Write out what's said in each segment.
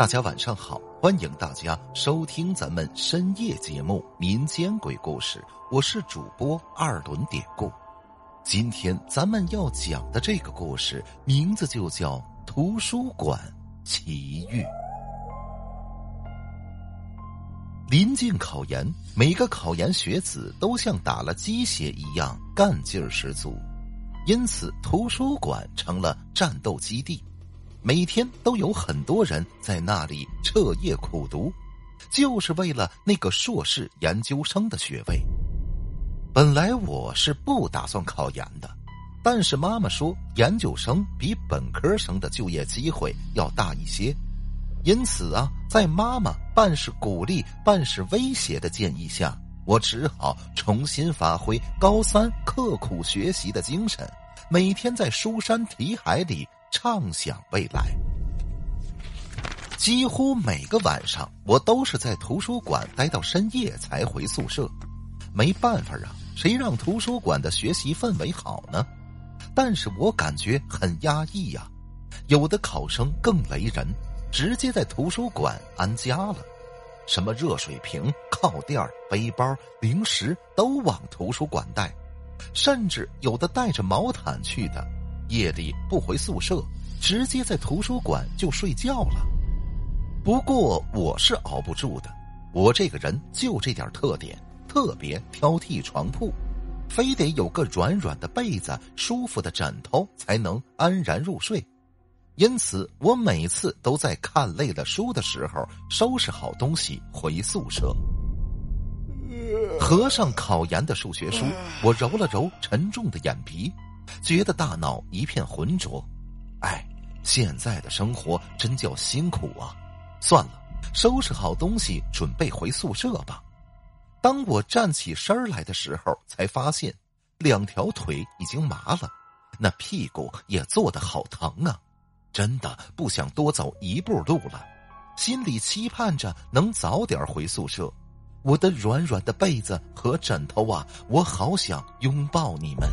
大家晚上好，欢迎大家收听咱们深夜节目《民间鬼故事》，我是主播二轮典故。今天咱们要讲的这个故事名字就叫《图书馆奇遇》。临近考研，每个考研学子都像打了鸡血一样干劲儿十足，因此图书馆成了战斗基地。每天都有很多人在那里彻夜苦读，就是为了那个硕士研究生的学位。本来我是不打算考研的，但是妈妈说研究生比本科生的就业机会要大一些，因此啊，在妈妈半是鼓励半是威胁的建议下，我只好重新发挥高三刻苦学习的精神，每天在书山题海里。畅想未来，几乎每个晚上我都是在图书馆待到深夜才回宿舍。没办法啊，谁让图书馆的学习氛围好呢？但是我感觉很压抑呀。有的考生更雷人，直接在图书馆安家了，什么热水瓶、靠垫、背包、零食都往图书馆带，甚至有的带着毛毯去的。夜里不回宿舍，直接在图书馆就睡觉了。不过我是熬不住的，我这个人就这点特点，特别挑剔床铺，非得有个软软的被子、舒服的枕头才能安然入睡。因此，我每次都在看累了书的时候，收拾好东西回宿舍，合上考研的数学书，我揉了揉沉重的眼皮。觉得大脑一片浑浊，哎，现在的生活真叫辛苦啊！算了，收拾好东西准备回宿舍吧。当我站起身来的时候，才发现两条腿已经麻了，那屁股也坐得好疼啊！真的不想多走一步路了，心里期盼着能早点回宿舍。我的软软的被子和枕头啊，我好想拥抱你们。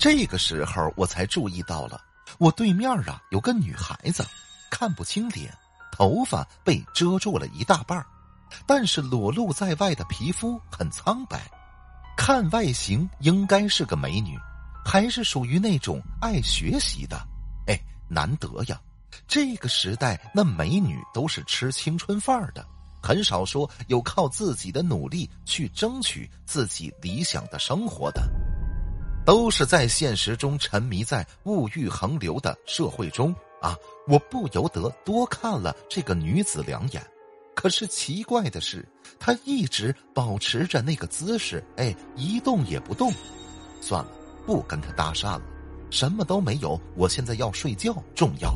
这个时候，我才注意到了，我对面啊有个女孩子，看不清脸，头发被遮住了一大半但是裸露在外的皮肤很苍白，看外形应该是个美女，还是属于那种爱学习的。哎，难得呀！这个时代，那美女都是吃青春范儿的，很少说有靠自己的努力去争取自己理想的生活的。都是在现实中沉迷在物欲横流的社会中啊！我不由得多看了这个女子两眼，可是奇怪的是，她一直保持着那个姿势，哎，一动也不动。算了，不跟她搭讪了，什么都没有。我现在要睡觉重要。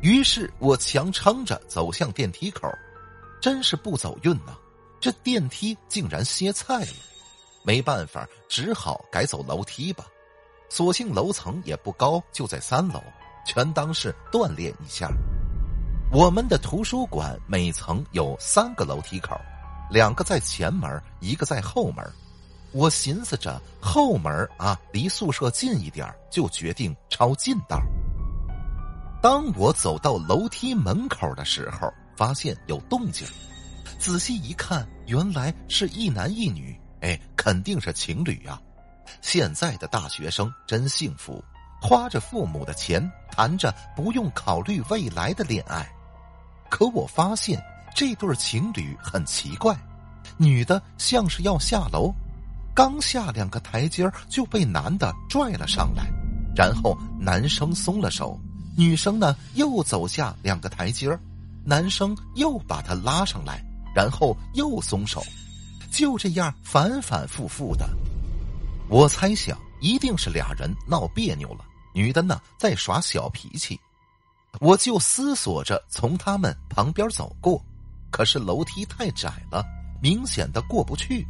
于是我强撑着走向电梯口，真是不走运呐！这电梯竟然歇菜了。没办法，只好改走楼梯吧。所幸楼层也不高，就在三楼，全当是锻炼一下。我们的图书馆每层有三个楼梯口，两个在前门，一个在后门。我寻思着后门啊，离宿舍近一点，就决定抄近道。当我走到楼梯门口的时候，发现有动静，仔细一看，原来是一男一女。哎，肯定是情侣呀！现在的大学生真幸福，花着父母的钱，谈着不用考虑未来的恋爱。可我发现这对情侣很奇怪，女的像是要下楼，刚下两个台阶就被男的拽了上来，然后男生松了手，女生呢又走下两个台阶男生又把她拉上来，然后又松手。就这样反反复复的，我猜想一定是俩人闹别扭了，女的呢在耍小脾气，我就思索着从他们旁边走过，可是楼梯太窄了，明显的过不去，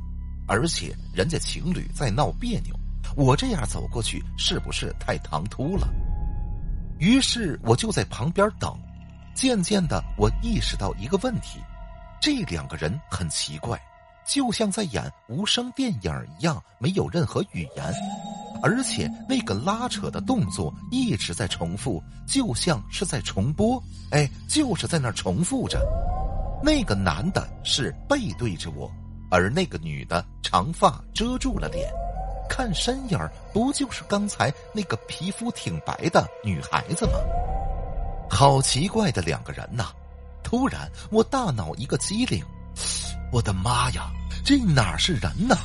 而且人家情侣在闹别扭，我这样走过去是不是太唐突了？于是我就在旁边等，渐渐的我意识到一个问题，这两个人很奇怪。就像在演无声电影一样，没有任何语言，而且那个拉扯的动作一直在重复，就像是在重播。哎，就是在那重复着。那个男的是背对着我，而那个女的长发遮住了脸，看身影儿不就是刚才那个皮肤挺白的女孩子吗？好奇怪的两个人呐！突然，我大脑一个机灵，我的妈呀，这哪是人呢？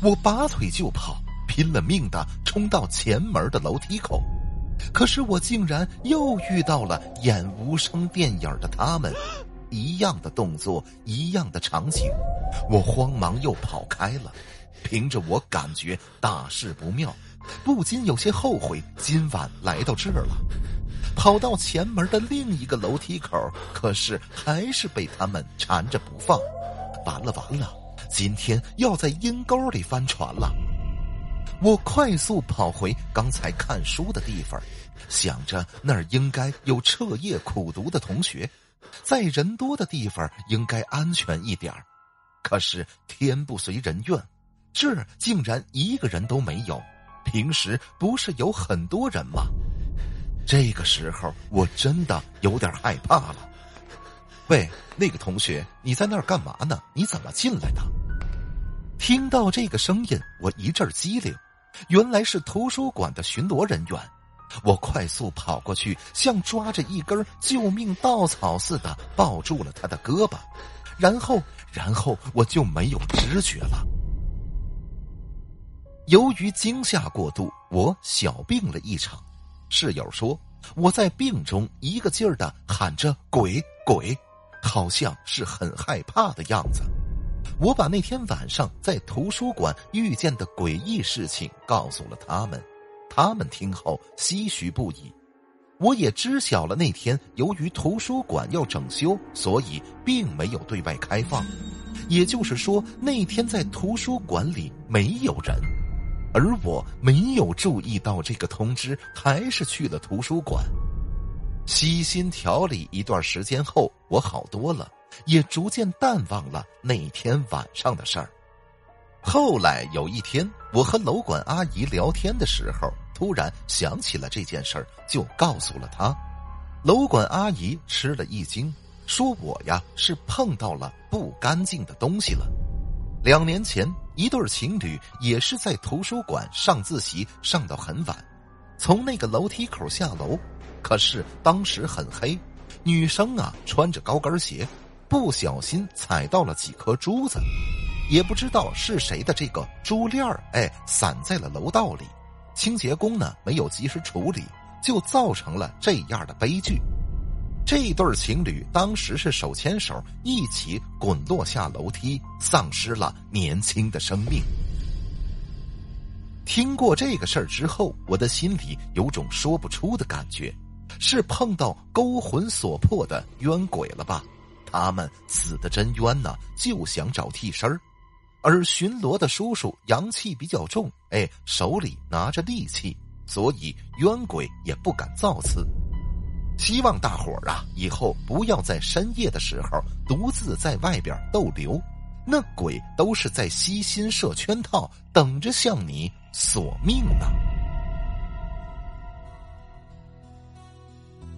我拔腿就跑，拼了命的冲到前门的楼梯口，可是我竟然又遇到了演无声电影的他们，一样的动作，一样的场景，我慌忙又跑开了。凭着我感觉大事不妙，不禁有些后悔今晚来到这儿了。跑到前门的另一个楼梯口，可是还是被他们缠着不放。完了完了，今天要在阴沟里翻船了。我快速跑回刚才看书的地方，想着那儿应该有彻夜苦读的同学，在人多的地方应该安全一点儿可是天不随人愿，这儿竟然一个人都没有。平时不是有很多人吗？这个时候我真的有点害怕了。喂，那个同学，你在那儿干嘛呢？你怎么进来的？听到这个声音，我一阵机灵，原来是图书馆的巡逻人员。我快速跑过去，像抓着一根救命稻草似的抱住了他的胳膊，然后，然后我就没有知觉了。由于惊吓过度，我小病了一场。室友说：“我在病中一个劲儿的喊着‘鬼鬼’，好像是很害怕的样子。”我把那天晚上在图书馆遇见的诡异事情告诉了他们，他们听后唏嘘不已。我也知晓了那天由于图书馆要整修，所以并没有对外开放，也就是说那天在图书馆里没有人。而我没有注意到这个通知，还是去了图书馆。悉心调理一段时间后，我好多了，也逐渐淡忘了那天晚上的事儿。后来有一天，我和楼管阿姨聊天的时候，突然想起了这件事儿，就告诉了她。楼管阿姨吃了一惊，说我呀是碰到了不干净的东西了。两年前，一对情侣也是在图书馆上自习，上到很晚，从那个楼梯口下楼，可是当时很黑，女生啊穿着高跟鞋，不小心踩到了几颗珠子，也不知道是谁的这个珠链儿，哎，散在了楼道里，清洁工呢没有及时处理，就造成了这样的悲剧。这对情侣当时是手牵手一起滚落下楼梯，丧失了年轻的生命。听过这个事儿之后，我的心里有种说不出的感觉，是碰到勾魂索魄的冤鬼了吧？他们死的真冤呐，就想找替身儿。而巡逻的叔叔阳气比较重，哎，手里拿着利器，所以冤鬼也不敢造次。希望大伙儿啊，以后不要在深夜的时候独自在外边逗留，那鬼都是在悉心设圈套，等着向你索命呢。